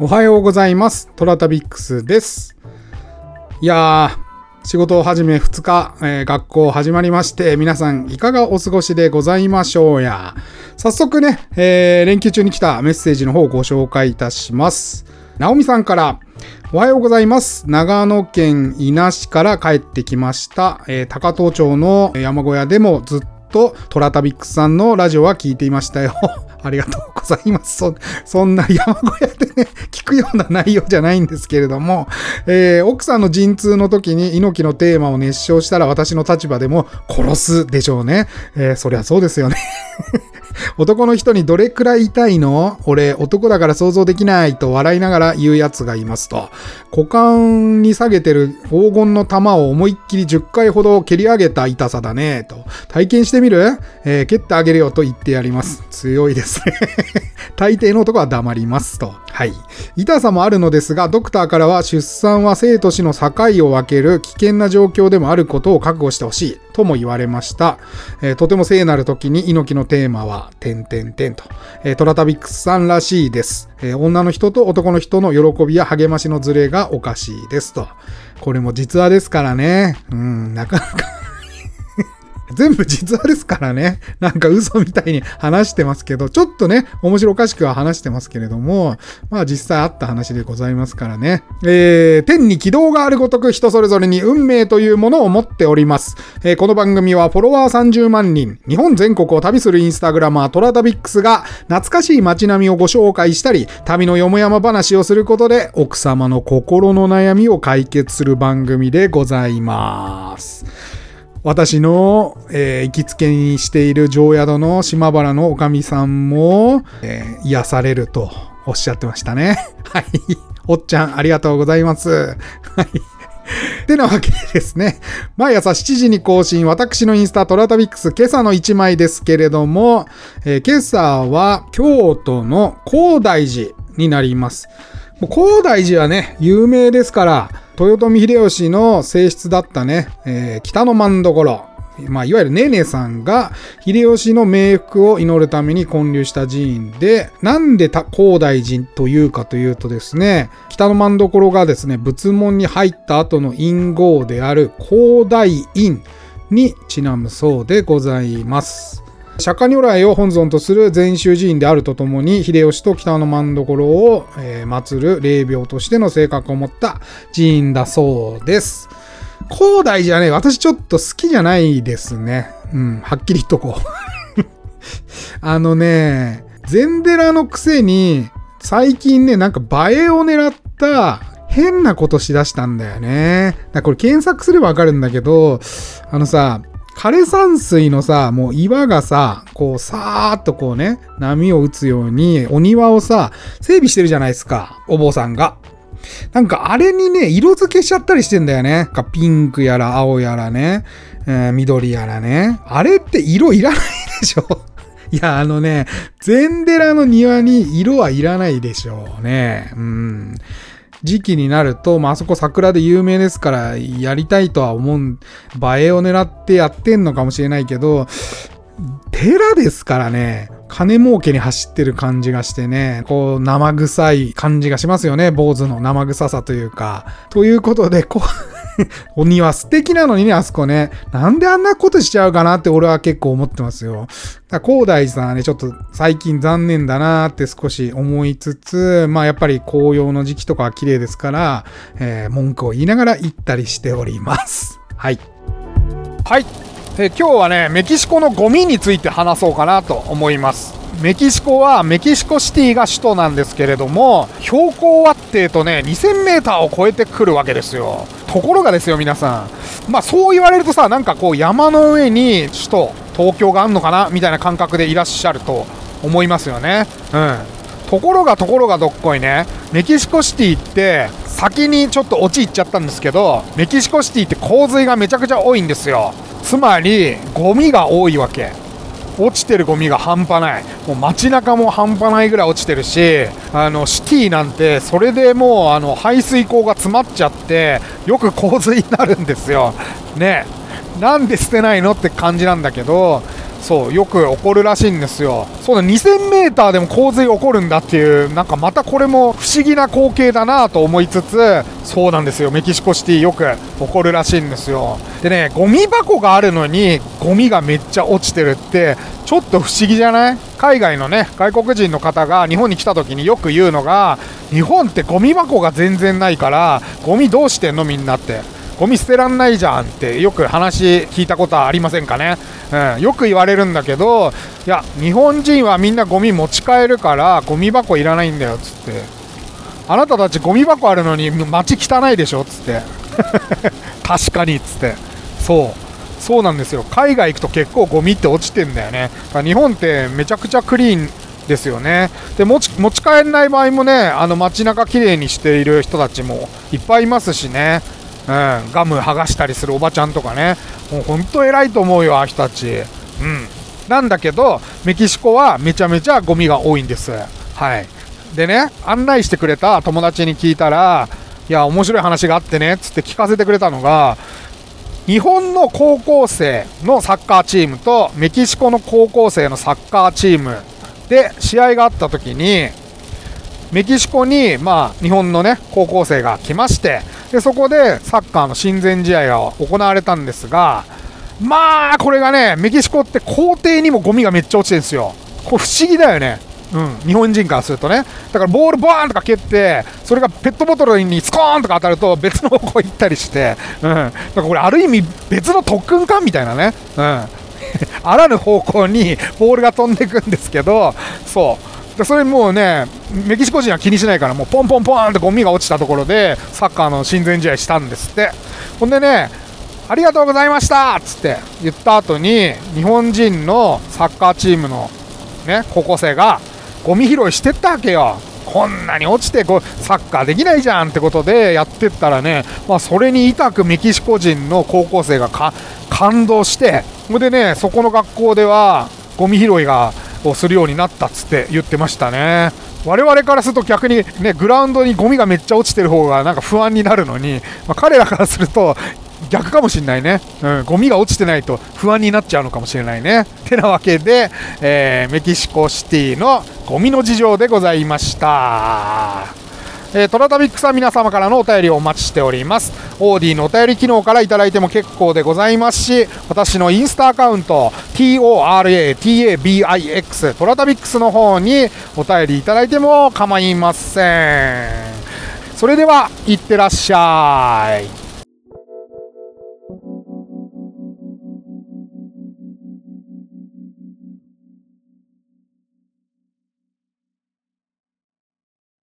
おはようございます。トラタビックスです。いやー、仕事を始め2日、えー学校始まりまして、皆さんいかがお過ごしでございましょうや。早速ね、えー連休中に来たメッセージの方をご紹介いたします。なおみさんから、おはようございます。長野県伊那市から帰ってきました。えー高遠町の山小屋でもずっとトラタビックスさんのラジオは聞いていましたよ。ありがとうございます。そんな山小屋でね、くような内容じゃないんですけれども、えー奥さんの陣痛の時に猪木のテーマを熱唱したら私の立場でも殺すでしょうね。えーそりゃそうですよね。男の人にどれくらい痛いの？俺男だから想像できないと笑いながら言うやつがいますと。股間に下げてる黄金の玉を思いっきり10回ほど蹴り上げた痛さだねと。体験してみる？えー蹴ってあげるよと言ってやります。強いですね。大抵の男は黙りますと。はい。痛さもあるのですが、ドクターからは出産は生と死の境を分ける危険な状況でもあることを覚悟してほしいとも言われました。えーとても聖なる時に猪木のテーマは、点々点と。えートラタビックスさんらしいです。えー女の人と男の人の喜びや励ましのズレがおかしいですと。これも実話ですからね。うん、なかなか全部実話ですからね。なんか嘘みたいに話してますけど、ちょっとね、面白おかしくは話してますけれども、まあ実際あった話でございますからね。えー、天に軌道があるごとく人それぞれに運命というものを持っております。えーこの番組はフォロワー30万人、日本全国を旅するインスタグラマートラタビックスが懐かしい街並みをご紹介したり、旅のよもやま話をすることで奥様の心の悩みを解決する番組でございます。私の、えー行きつけにしている常宿の島原のおかみさんも、えー癒されるとおっしゃってましたね。はい。おっちゃん、ありがとうございます。はい。てなわけでですね、毎朝7時に更新、私のインスタトラタビックス今朝の1枚ですけれども、えー今朝は京都の高大寺になります。もう高大寺はね、有名ですから、豊臣秀吉の正室だったね、えー北の真所、まあ、いわゆるネネさんが秀吉の冥福を祈るために建立した寺院で、なんで高大寺というかというとですね、北の真所がですね、仏門に入った後の陰号である高大院にちなむそうでございます。釈迦如来を本尊とする禅宗寺院であるとともに、秀吉と北の真所を、えー祀る霊廟としての性格を持った寺院だそうです。高大寺はね、私ちょっと好きじゃないですね。うん、はっきり言っとこう。あのね、禅寺のくせに、最近ね、なんか映えを狙った変なことしだしたんだよね。だこれ検索すればわかるんだけど、あのさ、枯山水のさ、もう岩がさ、こうさーっとこうね、波を打つように、お庭をさ、整備してるじゃないですか、お坊さんが。なんかあれにね、色付けしちゃったりしてんだよね。かピンクやら青やらね、えー緑やらね。あれって色いらないでしょ いや、あのね、禅寺の庭に色はいらないでしょうね。うん。時期になると、まあ、そこ桜で有名ですから、やりたいとは思う、映えを狙ってやってんのかもしれないけど、寺ですからね、金儲けに走ってる感じがしてね、こう、生臭い感じがしますよね、坊主の生臭さというか。ということで、こう、お庭素敵なのにね、あそこね。なんであんなことしちゃうかなって俺は結構思ってますよ。だ高大寺さんはね、ちょっと最近残念だなーって少し思いつつ、まあやっぱり紅葉の時期とかは綺麗ですから、えー文句を言いながら行ったりしております。はい。はい。えー今日はね、メキシコのゴミについて話そうかなと思います。メキシコはメキシコシティが首都なんですけれども、標高はってとね、2000メーターを超えてくるわけですよ。ところがですよ、皆さん。まあそう言われるとさ、なんかこう山の上に首都、東京があんのかなみたいな感覚でいらっしゃると思いますよね。うん。ところがところがどっこいね、メキシコシティって、先にちょっと落ち行っちゃったんですけど、メキシコシティって洪水がめちゃくちゃ多いんですよ。つまり、ゴミが多いわけ。落ちてるゴミが半端ない。もう街中も半端ないぐらい落ちてるしあのシティなんてそれでもうあの排水溝が詰まっちゃってよく洪水になるんですよ。ね。なんで捨てないのって感じなんだけどそうよく起こるらしいんですよ。そうだ 2000m でも洪水起こるんだっていうなんかまたこれも不思議な光景だなと思いつつそうなんですよ。メキシコシティよく起こるらしいんですよ。でねゴミ箱があるのにゴミがめっちゃ落ちてるってちょっと不思議じゃない？海外のね外国人の方が日本に来た時によく言うのが日本ってゴミ箱が全然ないからゴミどうしてんのみんなって。ゴミ捨てらんないじゃんってよく話聞いたことはありませんかね、うん、よく言われるんだけどいや日本人はみんなゴミ持ち帰るからゴミ箱いらないんだよっつって。あなたたちゴミ箱あるのに街汚いでしょっつって。確かにっつって。そう。そうなんですよ。海外行くと結構ゴミって落ちてんだよね。日本ってめちゃくちゃクリーンですよね。で持ち持ち帰らない場合もねあの街中きれいにしている人たちもいっぱいいますしね。うん、ガム剥がしたりするおばちゃんとかね、もう本当偉いと思うよ、ああ人たち。うん。なんだけど、メキシコはめちゃめちゃゴミが多いんです。はい。でね、案内してくれた友達に聞いたら、いや、面白い話があってね、つって聞かせてくれたのが、日本の高校生のサッカーチームとメキシコの高校生のサッカーチームで試合があった時にメキシコに、まあ、日本のね高校生が来ましてでそこでサッカーの親善試合が行われたんですが、まあ、これがね、メキシコって校庭にもゴミがめっちゃ落ちてるんですよ。これ不思議だよね。うん、日本人からするとね。だからボールバーンとか蹴って、それがペットボトルにスコーンとか当たると別の方向行ったりして、うん。だからこれある意味別の特訓かみたいなね。うん。あらぬ方向にボールが飛んでいくんですけど、そう。でそれもうね、メキシコ人は気にしないから、もうポンポンポンってゴミが落ちたところで、サッカーの親善試合したんですって。ほんでね、ありがとうございましたっつって言った後に、日本人のサッカーチームのね、高校生が、ゴミ拾いしてったわけよ。こんなに落ちてこうサッカーできないじゃんってことでやってったらね、まあ、それに痛くメキシコ人の高校生が感動して、それでね、そこの学校ではゴミ拾いがをするようになったっつって言ってましたね。我々からすると逆にね、グラウンドにゴミがめっちゃ落ちてる方がなんか不安になるのに、まあ、彼らからすると逆かもしれないね、うん、ゴミが落ちてないと不安になっちゃうのかもしれないね。てなわけで、えー、メキシコシティのゴミの事情でございました。えー、トラタビックさん皆様からのお便りをお待ちしております。オーディのお便り機能からいただいても結構でございますし、私のインスタアカウント、TORATABIX トラタビックスの方にお便りいただいても構いません。それでは、いってらっしゃい。